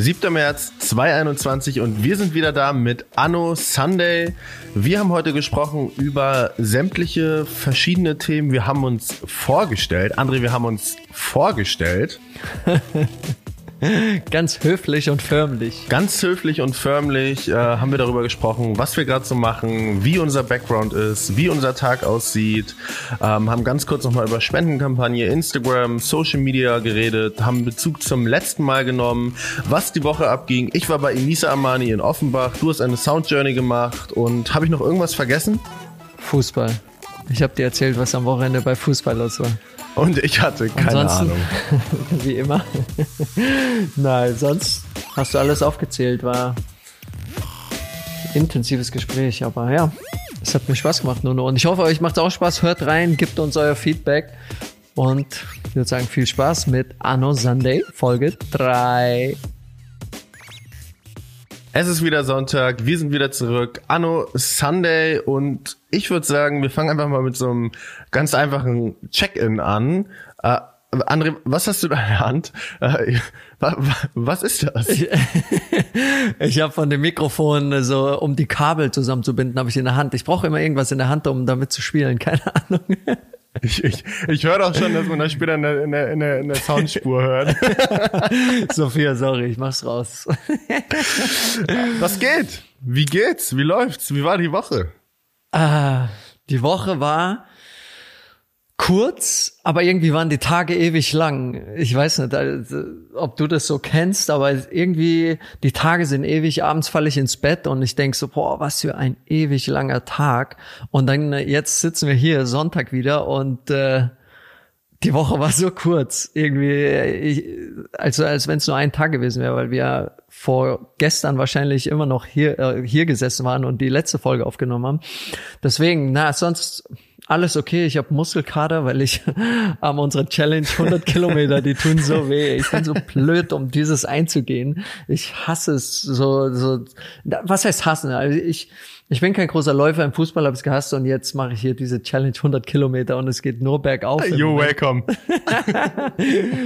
7. März 2021 und wir sind wieder da mit Anno Sunday. Wir haben heute gesprochen über sämtliche verschiedene Themen. Wir haben uns vorgestellt. André, wir haben uns vorgestellt. Ganz höflich und förmlich. Ganz höflich und förmlich äh, haben wir darüber gesprochen, was wir gerade so machen, wie unser Background ist, wie unser Tag aussieht, ähm, haben ganz kurz nochmal über Spendenkampagne, Instagram, Social Media geredet, haben Bezug zum letzten Mal genommen, was die Woche abging. Ich war bei Inisa Amani in Offenbach, du hast eine Sound Journey gemacht und habe ich noch irgendwas vergessen? Fußball. Ich habe dir erzählt, was am Wochenende bei Fußball los war. Und ich hatte keine Ansonsten, Ahnung. wie immer. Nein, sonst hast du alles aufgezählt, war intensives Gespräch, aber ja, es hat mir Spaß gemacht, Nuno. Und ich hoffe, euch macht es auch Spaß. Hört rein, gebt uns euer Feedback. Und ich würde sagen, viel Spaß mit Anno Sunday, Folge 3. Es ist wieder Sonntag, wir sind wieder zurück. Anno Sunday und ich würde sagen, wir fangen einfach mal mit so einem ganz einfachen Check-in an. Äh, André, was hast du da in der Hand? Äh, wa- wa- was ist das? Ich habe von dem Mikrofon so, um die Kabel zusammenzubinden, habe ich in der Hand. Ich brauche immer irgendwas in der Hand, um damit zu spielen. Keine Ahnung. Ich, ich, ich höre doch schon, dass man das später in der, in der, in der, in der Soundspur hört. Sophia, sorry, ich mach's raus. Was geht? Wie geht's? Wie läuft's? Wie war die Woche? Ah, die Woche war kurz, aber irgendwie waren die Tage ewig lang. Ich weiß nicht, also, ob du das so kennst, aber irgendwie die Tage sind ewig. Abends falle ich ins Bett und ich denk so, boah, was für ein ewig langer Tag. Und dann äh, jetzt sitzen wir hier Sonntag wieder und äh, die Woche war so kurz, irgendwie, äh, ich, also als wenn es nur ein Tag gewesen wäre, weil wir vor gestern wahrscheinlich immer noch hier äh, hier gesessen waren und die letzte Folge aufgenommen haben. Deswegen, na sonst alles okay. Ich habe Muskelkater, weil ich am unserer Challenge 100 Kilometer, die tun so weh. Ich bin so blöd, um dieses einzugehen. Ich hasse es so so. Was heißt hassen? Also ich ich bin kein großer Läufer im Fußball, habe es gehasst und jetzt mache ich hier diese Challenge 100 Kilometer und es geht nur bergauf. You're welcome.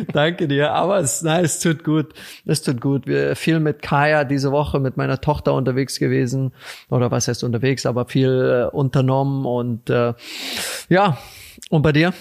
Danke dir. Aber es, nein, es tut gut. Es tut gut. Wir viel mit Kaya diese Woche mit meiner Tochter unterwegs gewesen. Oder was heißt unterwegs, aber viel äh, unternommen und äh, ja. Und bei dir?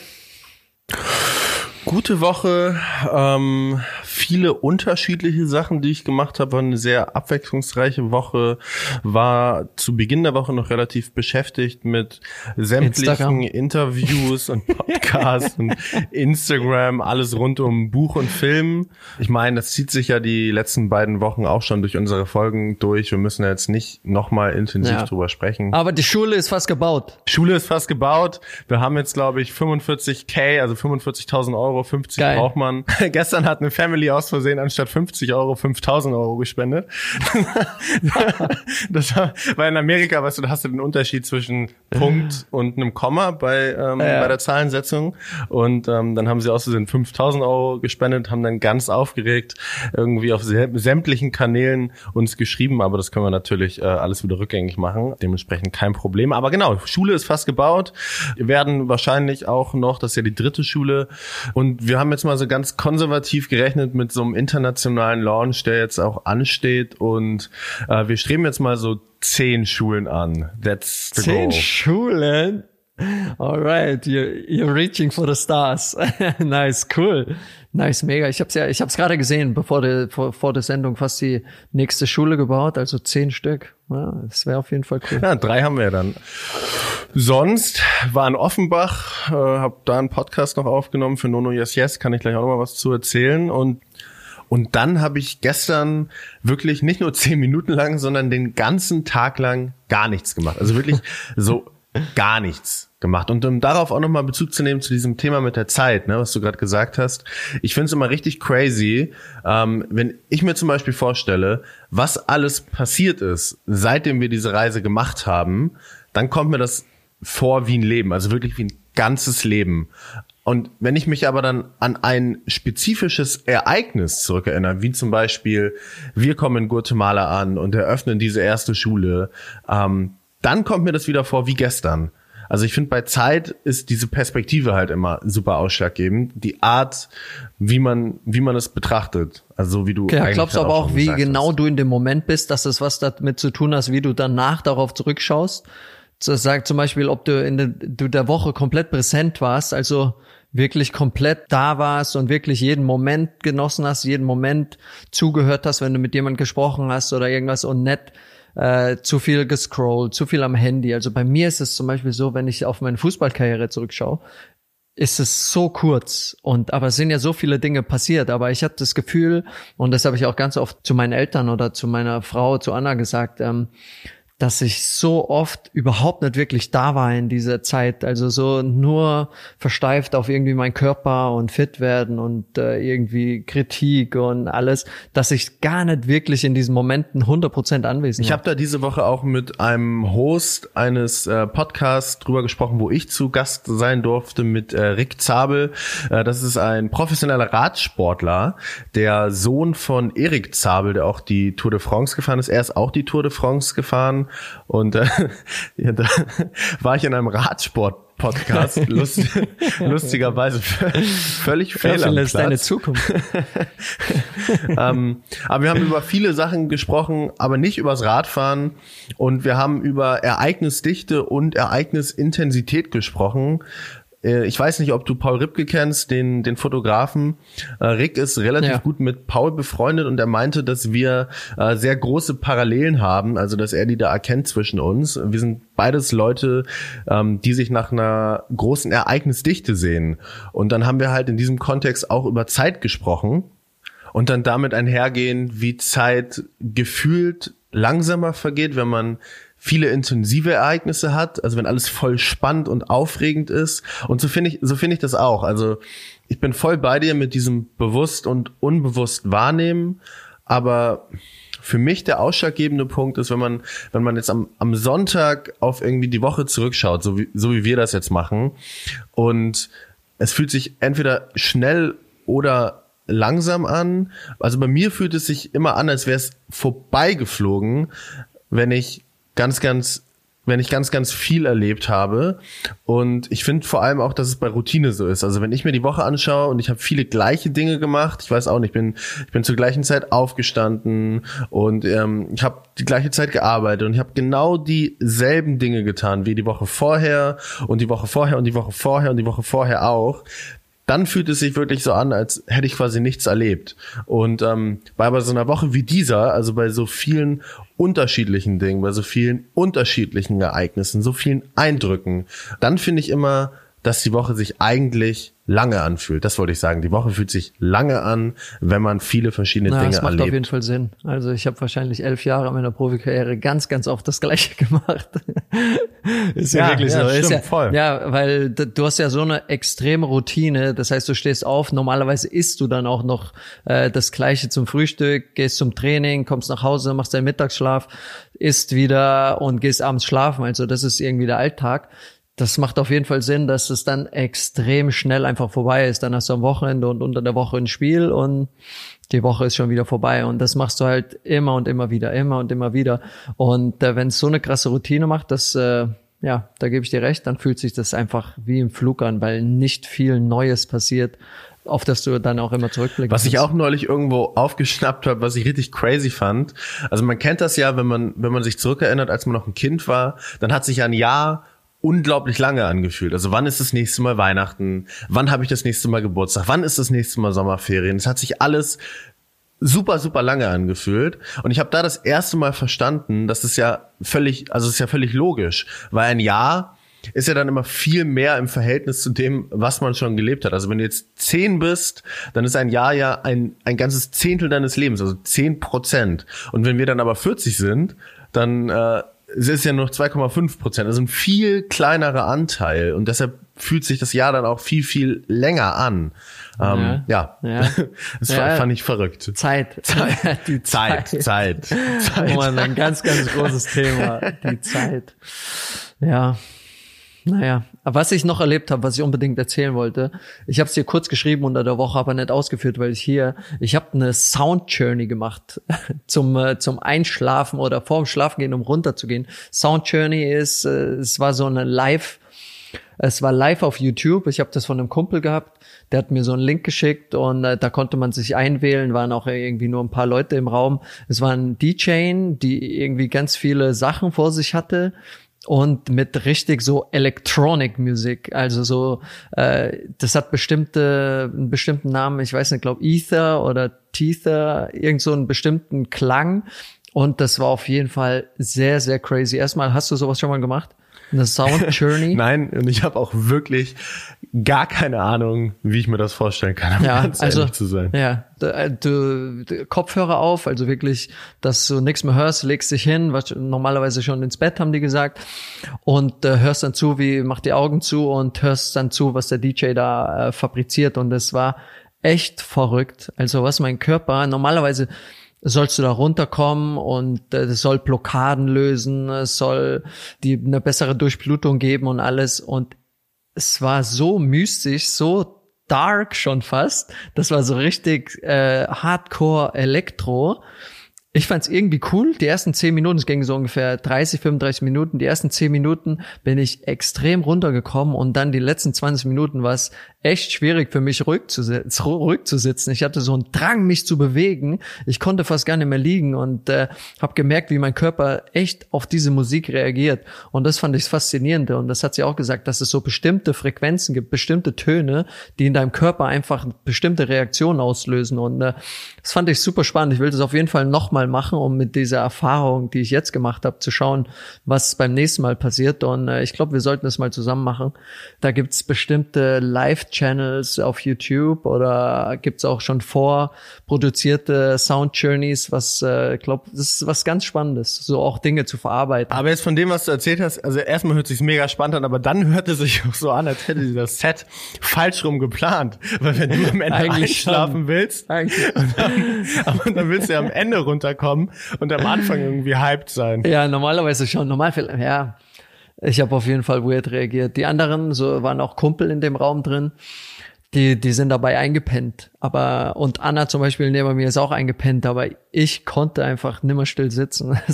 Gute Woche, ähm, viele unterschiedliche Sachen, die ich gemacht habe, war eine sehr abwechslungsreiche Woche, war zu Beginn der Woche noch relativ beschäftigt mit sämtlichen Instagram. Interviews und Podcasts und Instagram, alles rund um Buch und Film. Ich meine, das zieht sich ja die letzten beiden Wochen auch schon durch unsere Folgen durch. Wir müssen ja jetzt nicht nochmal intensiv Ja. drüber sprechen. Aber die Schule ist fast gebaut. Schule ist fast gebaut. Wir haben jetzt, glaube ich, 45k, also 45.000 Euro, 50 Geil. braucht man. Gestern hat eine Family aus Versehen anstatt 50 Euro 5.000 Euro gespendet. das war, weil in Amerika, weißt du, da hast du den Unterschied zwischen Punkt und einem Komma bei, ähm, Ja. bei der Zahlensetzung. Und ähm, dann haben sie aus Versehen 5.000 Euro gespendet, haben dann ganz aufgeregt irgendwie auf sä- sämtlichen Kanälen uns geschrieben. Aber das können wir natürlich äh, alles wieder rückgängig machen. Dementsprechend kein Problem. Aber genau, Schule ist fast gebaut. Wir werden wahrscheinlich auch noch, das ist ja die dritte Schule. Und wir haben jetzt mal so ganz konservativ gerechnet mit so einem internationalen Launch, der jetzt auch ansteht. Und äh, wir streben jetzt mal so zehn Schulen an. That's the Zehn goal. Schulen. Alright, you're, you're reaching for the stars. nice, cool. Nice, mega. Ich hab's ja, ich hab's gerade gesehen, bevor der, vor, vor der Sendung fast die nächste Schule gebaut, also zehn Stück. Ja, das wäre auf jeden Fall cool. Ja, drei haben wir dann. Sonst war in Offenbach, äh, habe da einen Podcast noch aufgenommen für Nono Yes Yes, kann ich gleich auch noch mal was zu erzählen und und dann habe ich gestern wirklich nicht nur zehn Minuten lang, sondern den ganzen Tag lang gar nichts gemacht. Also wirklich so gar nichts gemacht. Und um darauf auch nochmal Bezug zu nehmen zu diesem Thema mit der Zeit, ne, was du gerade gesagt hast. Ich finde es immer richtig crazy, ähm, wenn ich mir zum Beispiel vorstelle, was alles passiert ist, seitdem wir diese Reise gemacht haben, dann kommt mir das vor wie ein Leben, also wirklich wie ein ganzes Leben. Und wenn ich mich aber dann an ein spezifisches Ereignis zurückerinnere, wie zum Beispiel, wir kommen in Guatemala an und eröffnen diese erste Schule, ähm, dann kommt mir das wieder vor wie gestern. Also ich finde, bei Zeit ist diese Perspektive halt immer super ausschlaggebend. Die Art, wie man, wie man es betrachtet. Also wie du. Ja, glaubst du aber auch, wie genau hast. du in dem Moment bist, dass es was damit zu tun hast, wie du danach darauf zurückschaust? Das sagt zum Beispiel, ob du in der, du der Woche komplett präsent warst, also wirklich komplett da warst und wirklich jeden Moment genossen hast, jeden Moment zugehört hast, wenn du mit jemand gesprochen hast oder irgendwas und nett äh, zu viel gescrollt, zu viel am Handy. Also bei mir ist es zum Beispiel so, wenn ich auf meine Fußballkarriere zurückschaue, ist es so kurz und aber es sind ja so viele Dinge passiert, aber ich habe das Gefühl und das habe ich auch ganz oft zu meinen Eltern oder zu meiner Frau, zu Anna gesagt, ähm, dass ich so oft überhaupt nicht wirklich da war in dieser Zeit. Also so nur versteift auf irgendwie mein Körper und fit werden und äh, irgendwie Kritik und alles, dass ich gar nicht wirklich in diesen Momenten 100% anwesend Ich habe da diese Woche auch mit einem Host eines äh, Podcasts drüber gesprochen, wo ich zu Gast sein durfte mit äh, Rick Zabel. Äh, das ist ein professioneller Radsportler, der Sohn von Erik Zabel, der auch die Tour de France gefahren ist. Er ist auch die Tour de France gefahren und äh, ja, da war ich in einem Radsport Podcast, Lust, lustigerweise völlig fehl am ist deine Zukunft. ähm, aber wir haben über viele Sachen gesprochen, aber nicht übers Radfahren und wir haben über Ereignisdichte und Ereignisintensität gesprochen. Äh, ich weiß nicht, ob du Paul Ripke kennst, den, den Fotografen. Äh, Rick ist relativ ja. gut mit Paul befreundet und er meinte, dass wir äh, sehr große Parallelen haben, also dass er die da erkennt zwischen uns. Wir sind beides Leute, ähm, die sich nach einer großen Ereignisdichte sehen. Und dann haben wir halt in diesem Kontext auch über Zeit gesprochen und dann damit einhergehen, wie Zeit gefühlt langsamer vergeht, wenn man viele intensive Ereignisse hat, also wenn alles voll spannend und aufregend ist. Und so finde ich, so finde ich das auch. Also ich bin voll bei dir mit diesem bewusst und unbewusst wahrnehmen, aber für mich der ausschlaggebende Punkt ist, wenn man, wenn man jetzt am, am Sonntag auf irgendwie die Woche zurückschaut, so wie, so wie wir das jetzt machen, und es fühlt sich entweder schnell oder langsam an. Also bei mir fühlt es sich immer an, als wäre es vorbeigeflogen, wenn ich ganz, ganz, wenn ich ganz, ganz viel erlebt habe. Und ich finde vor allem auch, dass es bei Routine so ist. Also wenn ich mir die Woche anschaue und ich habe viele gleiche Dinge gemacht, ich weiß auch nicht, ich bin, ich bin zur gleichen Zeit aufgestanden und ähm, ich habe die gleiche Zeit gearbeitet und ich habe genau dieselben Dinge getan wie die Woche vorher und die Woche vorher und die Woche vorher und die Woche vorher auch dann fühlt es sich wirklich so an, als hätte ich quasi nichts erlebt. Und ähm, bei, so einer Woche wie dieser, also bei so vielen unterschiedlichen Dingen, bei so vielen unterschiedlichen Ereignissen, so vielen Eindrücken, dann finde ich immer, dass die Woche sich eigentlich lange anfühlt. Das wollte ich sagen. Die Woche fühlt sich lange an, wenn man viele verschiedene Na, Dinge erlebt. Das macht erlebt. auf jeden Fall Sinn. Also ich habe wahrscheinlich elf Jahre meiner Profikarriere ganz, ganz oft das Gleiche gemacht. ist ja, ja wirklich ja, so. Stimmt, ist ja, voll. ja, weil du hast ja so eine extreme Routine. Das heißt, du stehst auf. Normalerweise isst du dann auch noch äh, das Gleiche zum Frühstück, gehst zum Training, kommst nach Hause, machst deinen Mittagsschlaf, isst wieder und gehst abends schlafen. Also das ist irgendwie der Alltag das macht auf jeden Fall Sinn, dass es dann extrem schnell einfach vorbei ist. Dann hast du am Wochenende und unter der Woche ein Spiel und die Woche ist schon wieder vorbei. Und das machst du halt immer und immer wieder, immer und immer wieder. Und äh, wenn es so eine krasse Routine macht, das, äh, ja, da gebe ich dir recht, dann fühlt sich das einfach wie im Flug an, weil nicht viel Neues passiert auf das du dann auch immer zurückblickst. Was ich auch neulich irgendwo aufgeschnappt habe, was ich richtig crazy fand. Also man kennt das ja, wenn man, wenn man sich zurückerinnert, als man noch ein Kind war, dann hat sich ein Jahr unglaublich lange angefühlt. Also wann ist das nächste Mal Weihnachten? Wann habe ich das nächste Mal Geburtstag? Wann ist das nächste Mal Sommerferien? Es hat sich alles super, super lange angefühlt. Und ich habe da das erste Mal verstanden, dass es ja völlig, also es ist ja völlig logisch, weil ein Jahr ist ja dann immer viel mehr im Verhältnis zu dem, was man schon gelebt hat. Also wenn du jetzt zehn bist, dann ist ein Jahr ja ein, ein ganzes Zehntel deines Lebens, also zehn Prozent. Und wenn wir dann aber 40 sind, dann äh, es ist ja nur 2,5 Prozent, also ein viel kleinerer Anteil und deshalb fühlt sich das Jahr dann auch viel, viel länger an. Ähm, ja. ja. ja. Das ja. fand ich verrückt. Zeit. Zeit. Die Zeit. Zeit. Zeit. Zeit. Oh man, ein ganz, ganz großes Thema. Die Zeit. Ja. Naja, was ich noch erlebt habe, was ich unbedingt erzählen wollte, ich habe es dir kurz geschrieben unter der Woche, aber nicht ausgeführt, weil ich hier, ich habe eine Sound Journey gemacht zum äh, zum Einschlafen oder vorm Schlafen gehen, um runterzugehen. Sound Journey ist, äh, es war so eine Live Es war live auf YouTube. Ich habe das von einem Kumpel gehabt. Der hat mir so einen Link geschickt und äh, da konnte man sich einwählen. Waren auch irgendwie nur ein paar Leute im Raum. Es war ein DJ, die irgendwie ganz viele Sachen vor sich hatte und mit richtig so Electronic Music, also so, äh, das hat bestimmte, einen bestimmten Namen, ich weiß nicht, glaube Ether oder Tether, irgend so einen bestimmten Klang und das war auf jeden Fall sehr, sehr crazy. Erstmal, hast du sowas schon mal gemacht? Eine Sound Journey? Nein, und ich habe auch wirklich gar keine Ahnung, wie ich mir das vorstellen kann, um ja, ganz also, ehrlich zu sein. Ja, äh, du, du, Kopfhörer auf, also wirklich, dass du nichts mehr hörst, legst dich hin, was normalerweise schon ins Bett, haben die gesagt, und äh, hörst dann zu, wie, mach die Augen zu und hörst dann zu, was der DJ da äh, fabriziert und es war echt verrückt. Also was mein Körper, normalerweise sollst du da runterkommen und äh, es soll Blockaden lösen, es soll die eine bessere Durchblutung geben und alles und es war so mystisch, so dark schon fast. Das war so richtig äh, Hardcore Elektro ich fand es irgendwie cool. Die ersten zehn Minuten, es ging so ungefähr 30, 35 Minuten. Die ersten zehn Minuten bin ich extrem runtergekommen und dann die letzten 20 Minuten war es echt schwierig für mich ruhig zu, sitzen. Ich hatte so einen Drang, mich zu bewegen. Ich konnte fast gar nicht mehr liegen und äh, habe gemerkt, wie mein Körper echt auf diese Musik reagiert. Und das fand ich faszinierend. Und das hat sie auch gesagt, dass es so bestimmte Frequenzen gibt, bestimmte Töne, die in deinem Körper einfach bestimmte Reaktionen auslösen. Und äh, das fand ich super spannend. Ich will das auf jeden Fall nochmal machen, um mit dieser Erfahrung, die ich jetzt gemacht habe, zu schauen, was beim nächsten Mal passiert. Und äh, ich glaube, wir sollten das mal zusammen machen. Da gibt's bestimmte Live-Channels auf YouTube oder gibt's auch schon vorproduzierte Sound-Journeys, was, äh, ich glaube, das ist was ganz Spannendes, so auch Dinge zu verarbeiten. Aber jetzt von dem, was du erzählt hast, also erstmal hört sich mega spannend an, aber dann hört es sich auch so an, als hätte sie das Set falsch rum geplant. Weil wenn du am Ende Eigentlich einschlafen schon. willst, Eigentlich. und dann, aber dann willst du ja am Ende runterkommen und am Anfang irgendwie hyped sein. Ja, normalerweise schon. Normal, ja. Ich habe auf jeden Fall weird reagiert. Die anderen, so waren auch Kumpel in dem Raum drin. Die, die sind dabei eingepennt. Aber, und Anna zum Beispiel neben mir ist auch eingepennt, aber ich konnte einfach nimmer still sitzen.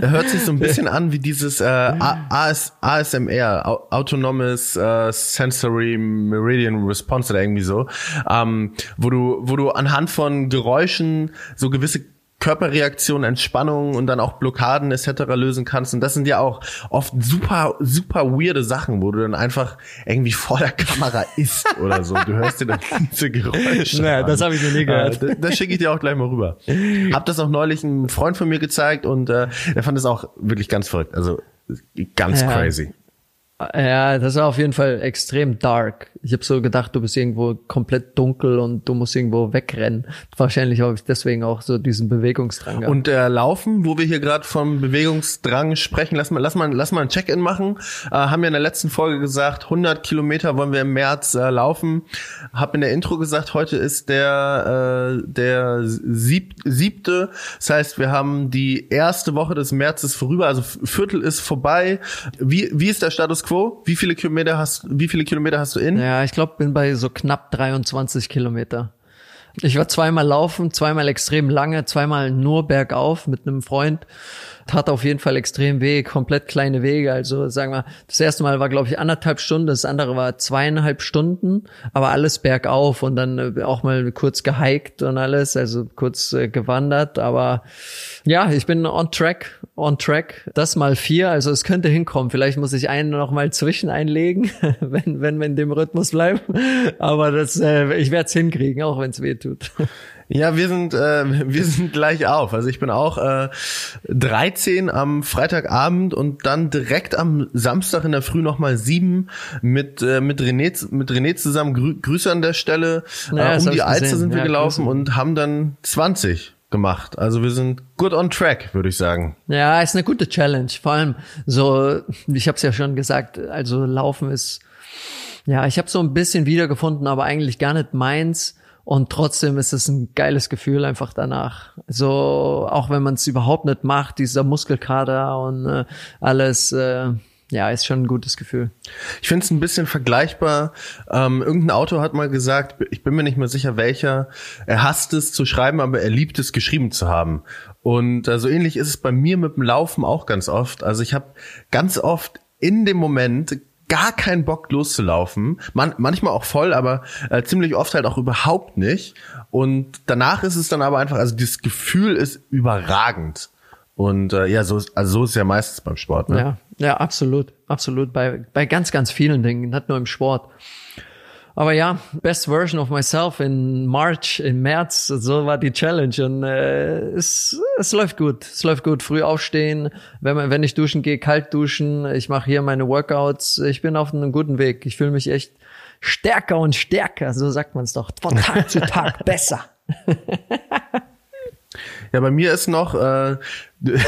Er hört sich so ein bisschen an wie dieses äh, AS, ASMR, Au- Autonomous äh, Sensory Meridian Response oder irgendwie so, ähm, wo du, wo du anhand von Geräuschen so gewisse Körperreaktionen, Entspannungen und dann auch Blockaden etc. lösen kannst. Und das sind ja auch oft super, super weirde Sachen, wo du dann einfach irgendwie vor der Kamera isst oder so. Du hörst dir dann diese Geräusche. Naja, an. das habe ich noch nie gehört. Äh, das das schicke ich dir auch gleich mal rüber. Hab das auch neulich ein Freund von mir gezeigt und äh, der fand es auch wirklich ganz verrückt. Also ganz Ja. crazy. Ja, das war auf jeden Fall extrem dark. Ich habe so gedacht, du bist irgendwo komplett dunkel und du musst irgendwo wegrennen. Wahrscheinlich habe ich deswegen auch so diesen Bewegungsdrang gehabt. Und äh, Laufen, wo wir hier gerade vom Bewegungsdrang sprechen, lass mal, lass mal, lass mal ein Check-in machen. Äh, haben wir in der letzten Folge gesagt, 100 Kilometer wollen wir im März äh, laufen. Hab in der Intro gesagt, heute ist der äh, der sieb siebte. Das heißt, wir haben die erste Woche des Märzes vorüber, also Viertel ist vorbei. Wie wie ist der Status quo? Wie viele Kilometer hast wie viele Kilometer hast du in? Ja, ich glaube, bin bei so knapp 23 Kilometer. Ich war zweimal laufen, zweimal extrem lange, zweimal nur bergauf mit einem Freund. Tat auf jeden Fall extrem weh, komplett kleine Wege. Also sagen wir, das erste Mal war, glaube ich, anderthalb Stunden, das andere war zweieinhalb Stunden, aber alles bergauf und dann äh, auch mal kurz gehiked und alles, also kurz äh, gewandert. Aber ja, ich bin on track, on track. Das mal vier, also es könnte hinkommen. Vielleicht muss ich einen noch mal zwischen einlegen, wenn, wenn wir in dem Rhythmus bleiben. Aber das, äh, ich werde es hinkriegen, auch wenn es weh tut. Ja, wir sind äh, wir sind gleich auf. Also ich bin auch äh, 13 am Freitagabend und dann direkt am Samstag in der Früh noch mal sieben mit äh, mit René mit René zusammen. Grü Grüße an der Stelle. Ja, äh, um die Alster sind wir Ja, gelaufen Grüße. und haben dann 20 gemacht. Also wir sind good on track, würde ich sagen. Ja, ist eine gute Challenge. Vor allem so, ich habe es ja schon gesagt, also Laufen ist, ja, ich habe so ein bisschen wiedergefunden, aber eigentlich gar nicht meins. Und trotzdem ist es ein geiles Gefühl einfach danach. So, auch wenn man es überhaupt nicht macht, dieser Muskelkater und äh, alles, äh, ja, ist schon ein gutes Gefühl. Ich finde es ein bisschen vergleichbar. Ähm, irgendein Autor hat mal gesagt, ich bin mir nicht mehr sicher welcher, er hasst es zu schreiben, aber er liebt es geschrieben zu haben. Und äh, so ähnlich ist es bei mir mit dem Laufen auch ganz oft. Also ich habe ganz oft in dem Moment gar keinen Bock loszulaufen. Man, manchmal auch voll, aber äh, ziemlich oft halt auch überhaupt nicht. Und danach ist es dann aber einfach, also das Gefühl ist überragend. Und äh, ja, so ist, also so ist ja meistens beim Sport. Ne? Ja, ja, absolut, absolut. Bei, bei ganz, ganz vielen Dingen, nicht nur im Sport. Aber ja, best version of myself in March, im März, so war die Challenge und äh, es, es läuft gut. Es läuft gut. Früh aufstehen, wenn, man, wenn ich duschen gehe, kalt duschen. Ich mache hier meine Workouts. Ich bin auf einem guten Weg. Ich fühle mich echt stärker und stärker, so sagt man es doch. Von Tag zu Tag besser. Ja, bei mir ist noch, äh, du,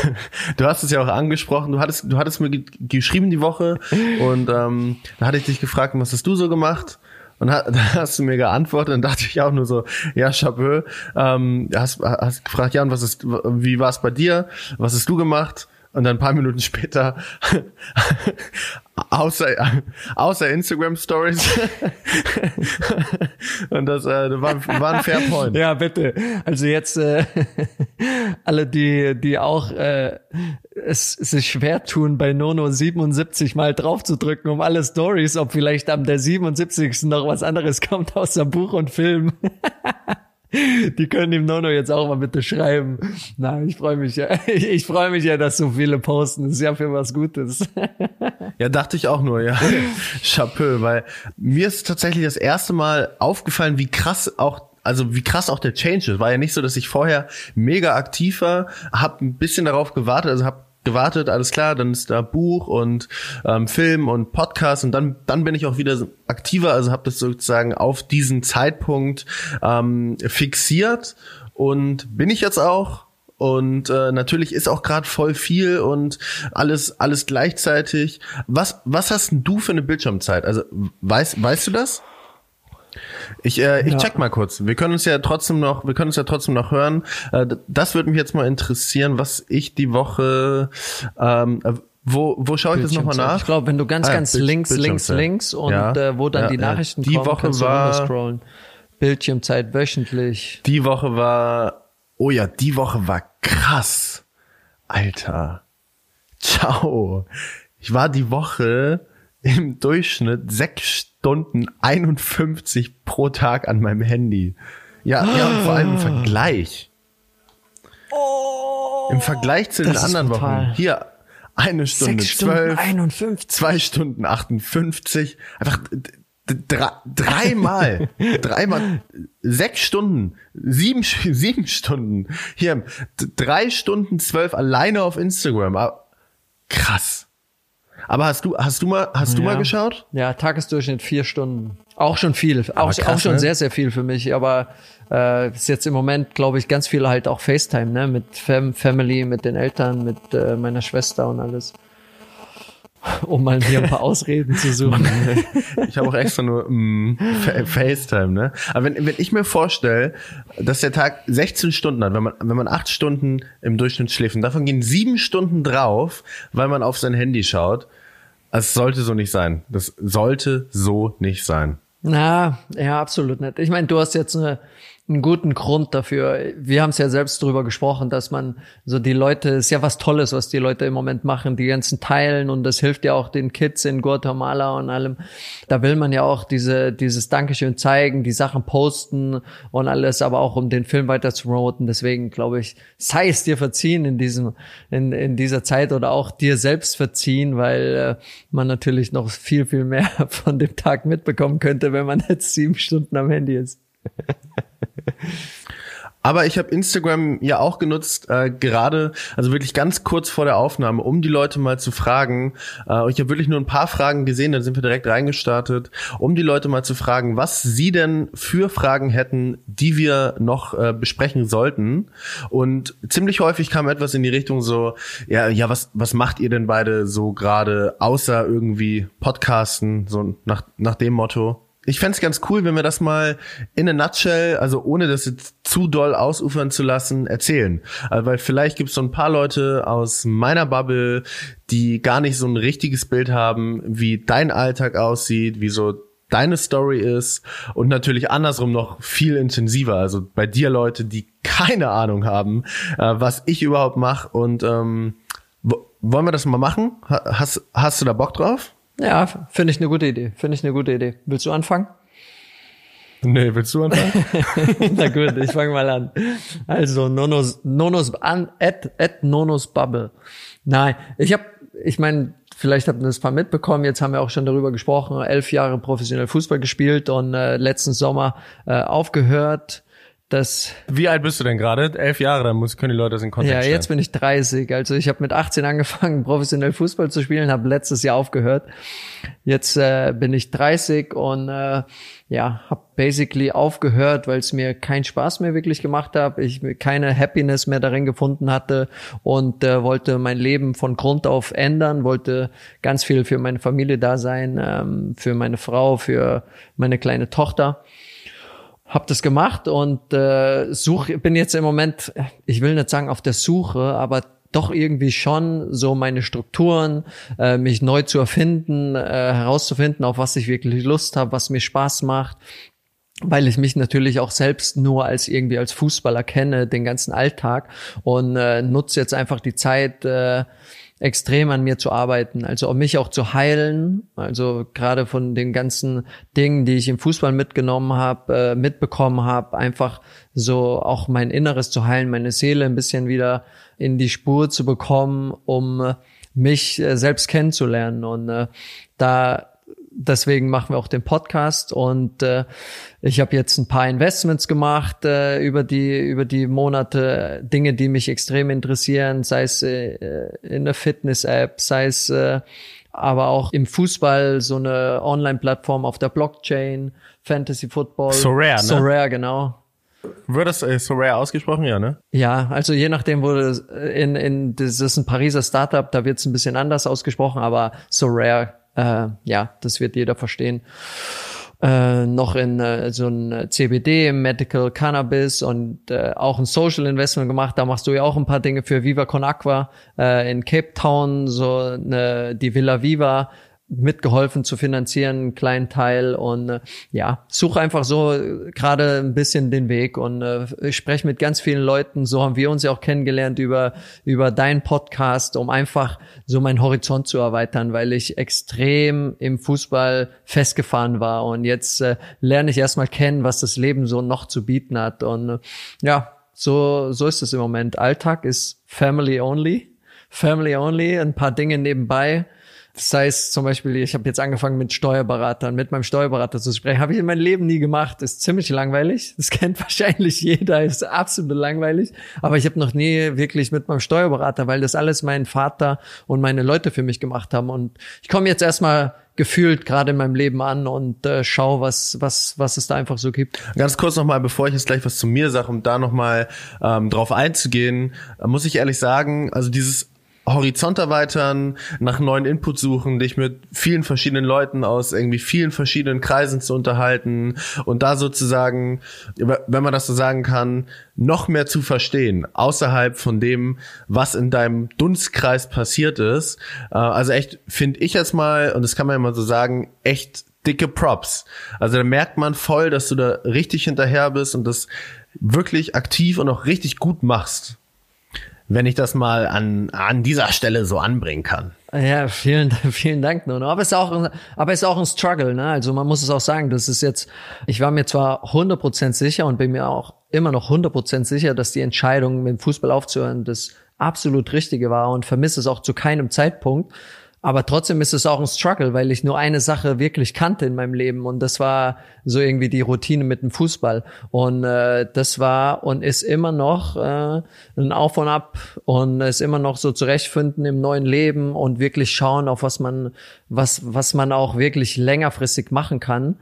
du hast es ja auch angesprochen, du hattest, du hattest mir geschrieben die Woche und ähm, da hatte ich dich gefragt, was hast du so gemacht? Und da hast du mir geantwortet und dachte ich auch nur so, ja, Chapeau. Ähm, hast, hast gefragt, Jan, was ist, wie war es bei dir? Was hast du gemacht? Und dann ein paar Minuten später, außer, außer Instagram Stories. und das äh, war, war ein Fair Point. Ja, bitte. Also jetzt äh, alle, die, die auch äh, es sich schwer tun, bei Nono 77 mal drauf zu drücken, um alle Stories, ob vielleicht am der 77. noch was anderes kommt außer Buch und Film. Die können ihm Nono jetzt auch mal bitte schreiben. Na, ich freue mich ja. Ich, ich freue mich ja, dass so viele posten. Das ist ja für was Gutes. Ja, dachte ich auch nur, ja. Chapeau, weil mir ist tatsächlich das erste Mal aufgefallen, wie krass auch also wie krass auch der Change ist. War ja nicht so, dass ich vorher mega aktiv war, habe ein bisschen darauf gewartet, also habe gewartet, alles klar, dann ist da Buch und ähm, Film und Podcast und dann dann bin ich auch wieder aktiver, also habe das sozusagen auf diesen Zeitpunkt ähm, fixiert und bin ich jetzt auch und äh, natürlich ist auch gerade voll viel und alles alles gleichzeitig. Was was hast denn du für eine Bildschirmzeit? Also weißt weißt du das? Ich, äh, ich ja. check mal kurz. Wir können uns ja trotzdem noch, wir können uns ja trotzdem noch hören. Äh, das würde mich jetzt mal interessieren, was ich die Woche, ähm, äh, wo, wo schaue ich das nochmal nach? Ich glaube, wenn du ganz, ah, ganz Bild, links, links, links und ja. äh, wo dann ja, die Nachrichten die kommen, Woche war, scrollen. Bildschirmzeit wöchentlich. Die Woche war, oh ja, die Woche war krass. Alter. Ciao. Ich war die Woche im Durchschnitt sechs Stunden 51 pro Tag an meinem Handy. Ja, ja und vor allem im Vergleich. Oh, Im Vergleich zu den anderen Wochen. Hier eine Stunde zwölf, zwei Stunden 58. Einfach dreimal, dreimal, sechs Stunden, sieben, sieben Stunden. Hier drei Stunden zwölf alleine auf Instagram. Ah, krass. Aber hast du, hast du mal, hast ja. du mal geschaut? Ja, Tagesdurchschnitt vier Stunden. Auch schon viel. Auch, krass, auch schon ne? sehr, sehr viel für mich. Aber äh, ist jetzt im Moment, glaube ich, ganz viel halt auch FaceTime, ne? Mit Fam Family, mit den Eltern, mit äh, meiner Schwester und alles. Um mal hier ein paar Ausreden zu suchen. ich habe auch extra nur mm, FaceTime, ne? Aber wenn, wenn ich mir vorstelle, dass der Tag 16 Stunden hat, wenn man, wenn man acht Stunden im Durchschnitt schläft und davon gehen sieben Stunden drauf, weil man auf sein Handy schaut, es sollte so nicht sein. Das sollte so nicht sein. Na, ja, absolut nicht. Ich meine, du hast jetzt eine einen guten Grund dafür. Wir haben es ja selbst drüber gesprochen, dass man so die Leute, ist ja was Tolles, was die Leute im Moment machen, die ganzen Teilen und das hilft ja auch den Kids in Guatemala und allem. Da will man ja auch diese, dieses Dankeschön zeigen, die Sachen posten und alles, aber auch um den Film weiter zu promoten. Deswegen glaube ich, sei es dir verziehen in diesem, in, in dieser Zeit oder auch dir selbst verziehen, weil äh, man natürlich noch viel, viel mehr von dem Tag mitbekommen könnte, wenn man jetzt sieben Stunden am Handy ist. Aber ich habe Instagram ja auch genutzt, äh, gerade, also wirklich ganz kurz vor der Aufnahme, um die Leute mal zu fragen. Äh, ich habe wirklich nur ein paar Fragen gesehen, dann sind wir direkt reingestartet, um die Leute mal zu fragen, was sie denn für Fragen hätten, die wir noch äh, besprechen sollten. Und ziemlich häufig kam etwas in die Richtung so, ja, ja, was, was macht ihr denn beide so gerade, außer irgendwie Podcasten, so nach, nach dem Motto? Ich fände ganz cool, wenn wir das mal in a nutshell, also ohne das jetzt zu doll ausufern zu lassen, erzählen. Also, weil vielleicht gibt es so ein paar Leute aus meiner Bubble, die gar nicht so ein richtiges Bild haben, wie dein Alltag aussieht, wie so deine Story ist und natürlich andersrum noch viel intensiver. Also bei dir Leute, die keine Ahnung haben, äh, was ich überhaupt mache. Und ähm, wollen wir das mal machen? Hast, hast du da Bock drauf? Ja, finde ich eine gute Idee. Finde ich eine gute Idee. Willst du anfangen? Nee, willst du anfangen? Na gut, ich fange mal an. Also Nonos, Nonos an, at, at Nonos Bubble. Nein, ich habe, ich meine, vielleicht habt ihr das mal mitbekommen, jetzt haben wir auch schon darüber gesprochen, elf Jahre professionell Fußball gespielt und äh, letzten Sommer äh, aufgehört das Wie alt bist du denn gerade? Elf Jahre, dann muss, können die Leute das in Kontext Ja, jetzt bin ich 30. Also ich habe mit 18 angefangen, professionell Fußball zu spielen, habe letztes Jahr aufgehört. Jetzt äh, bin ich 30 und äh, ja, habe basically aufgehört, weil es mir keinen Spaß mehr wirklich gemacht hat. Ich keine Happiness mehr darin gefunden hatte und äh, wollte mein Leben von Grund auf ändern, wollte ganz viel für meine Familie da sein, ähm, für meine Frau, für meine kleine Tochter habe das gemacht und äh, such, bin jetzt im Moment, ich will nicht sagen auf der Suche, aber doch irgendwie schon so meine Strukturen, äh, mich neu zu erfinden, äh, herauszufinden, auf was ich wirklich Lust habe, was mir Spaß macht, weil ich mich natürlich auch selbst nur als irgendwie als Fußballer kenne, den ganzen Alltag und äh, nutze jetzt einfach die Zeit, äh, extrem an mir zu arbeiten, also um mich auch zu heilen, also gerade von den ganzen Dingen, die ich im Fußball mitgenommen habe, äh, mitbekommen habe, einfach so auch mein Inneres zu heilen, meine Seele ein bisschen wieder in die Spur zu bekommen, um mich äh, selbst kennenzulernen. Und äh, da deswegen machen wir auch den Podcast und äh, ich habe jetzt ein paar Investments gemacht äh, über die über die Monate Dinge, die mich extrem interessieren, sei es äh, in der Fitness-App, sei es äh, aber auch im Fußball so eine Online-Plattform auf der Blockchain, Fantasy Football, Sorare, ne? Sorare genau. Wird das äh, Sorare ausgesprochen, ja, ne? Ja, also je nachdem, wo das in, in das ist ein Pariser Startup, da wird es ein bisschen anders ausgesprochen, aber Sorare äh, ja, das wird jeder verstehen. Äh, noch in äh, so ein CBD, Medical Cannabis und äh, auch ein Social Investment gemacht. Da machst du ja auch ein paar Dinge für Viva Con Aqua äh, in Cape Town, so eine, die Villa Viva mitgeholfen zu finanzieren, einen kleinen Teil. Und äh, ja, suche einfach so äh, gerade ein bisschen den Weg. Und äh, ich spreche mit ganz vielen Leuten, so haben wir uns ja auch kennengelernt über über deinen Podcast, um einfach so meinen Horizont zu erweitern, weil ich extrem im Fußball festgefahren war. Und jetzt äh, lerne ich erstmal kennen, was das Leben so noch zu bieten hat. Und äh, ja, so so ist es im Moment. Alltag ist Family only. Family only, ein paar Dinge nebenbei das heißt zum Beispiel, ich habe jetzt angefangen mit Steuerberatern, mit meinem Steuerberater zu sprechen. Habe ich in meinem Leben nie gemacht. Ist ziemlich langweilig. Das kennt wahrscheinlich jeder. Ist absolut langweilig. Aber ich habe noch nie wirklich mit meinem Steuerberater, weil das alles mein Vater und meine Leute für mich gemacht haben. Und ich komme jetzt erstmal gefühlt gerade in meinem Leben an und äh, schau, was, was, was es da einfach so gibt. Ganz kurz nochmal, bevor ich jetzt gleich was zu mir sage, um da nochmal ähm, drauf einzugehen, äh, muss ich ehrlich sagen, also dieses Horizont erweitern, nach neuen Input suchen, dich mit vielen verschiedenen Leuten aus irgendwie vielen verschiedenen Kreisen zu unterhalten und da sozusagen, wenn man das so sagen kann, noch mehr zu verstehen, außerhalb von dem, was in deinem Dunstkreis passiert ist. Äh, also echt, finde ich jetzt mal, und das kann man ja mal so sagen, echt dicke Props. Also da merkt man voll, dass du da richtig hinterher bist und das wirklich aktiv und auch richtig gut machst wenn ich das mal an, an dieser Stelle so anbringen kann. Ja, vielen, vielen Dank, Nono. Aber es ist auch, ein, aber es ist auch ein Struggle, ne? Also man muss es auch sagen, das ist jetzt, ich war mir zwar 100% sicher und bin mir auch immer noch 100% sicher, dass die Entscheidung mit dem Fußball aufzuhören das absolut richtige war und vermisse es auch zu keinem Zeitpunkt. Aber trotzdem ist es auch ein Struggle, weil ich nur eine Sache wirklich kannte in meinem Leben und das war so irgendwie die Routine mit dem Fußball. Und äh, das war und ist immer noch äh, ein Auf und Ab und ist immer noch so zurechtfinden im neuen Leben und wirklich schauen, auf was man, was, was man auch wirklich längerfristig machen kann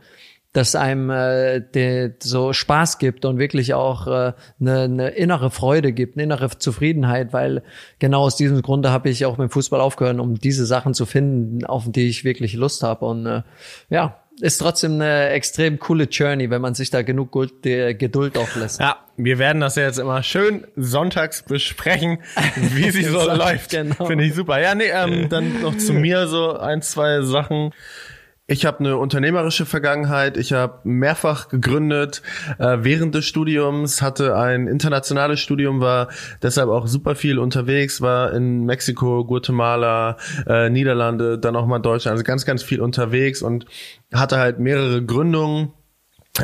das einem äh, de, so Spaß gibt und wirklich auch äh, eine, eine innere Freude gibt, eine innere Zufriedenheit, weil genau aus diesem Grunde habe ich auch mit dem Fußball aufgehört, um diese Sachen zu finden, auf die ich wirklich Lust habe. Und äh, ja, ist trotzdem eine extrem coole Journey, wenn man sich da genug Geduld auch lässt. Ja, wir werden das ja jetzt immer schön sonntags besprechen, wie sie so läuft. Genau. Finde ich super. Ja, nee, ähm, dann noch zu mir so ein, zwei Sachen Ich habe eine unternehmerische Vergangenheit. Ich habe mehrfach gegründet äh, während des Studiums, hatte ein internationales Studium, war deshalb auch super viel unterwegs, war in Mexiko, Guatemala, äh, Niederlande, dann auch mal Deutschland, also ganz, ganz viel unterwegs und hatte halt mehrere Gründungen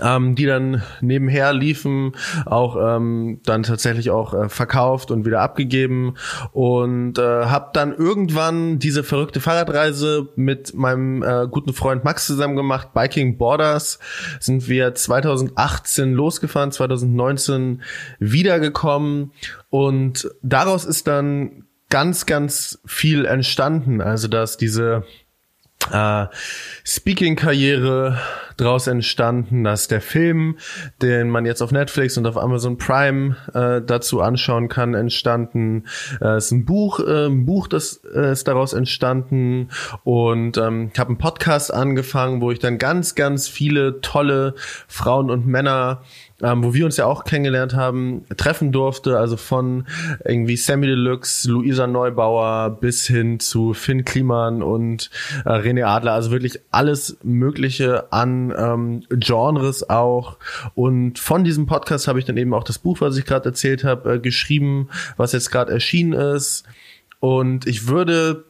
ähm, die dann nebenher liefen, auch ähm, dann tatsächlich auch äh, verkauft und wieder abgegeben und äh, habe dann irgendwann diese verrückte Fahrradreise mit meinem äh, guten Freund Max zusammen gemacht. Biking Borders sind wir 2018 losgefahren, 2019 wiedergekommen und daraus ist dann ganz, ganz viel entstanden. Also dass diese äh, Speaking-Karriere draus entstanden, dass der Film, den man jetzt auf Netflix und auf Amazon Prime äh, dazu anschauen kann, entstanden. Äh, ist ein Buch, äh, ein Buch, das äh, ist daraus entstanden und ähm, ich habe einen Podcast angefangen, wo ich dann ganz, ganz viele tolle Frauen und Männer ähm, wo wir uns ja auch kennengelernt haben, treffen durfte. Also von irgendwie Sammy Deluxe, Luisa Neubauer bis hin zu Finn Kliman und äh, René Adler. Also wirklich alles Mögliche an ähm, Genres auch. Und von diesem Podcast habe ich dann eben auch das Buch, was ich gerade erzählt habe, äh, geschrieben, was jetzt gerade erschienen ist. Und ich würde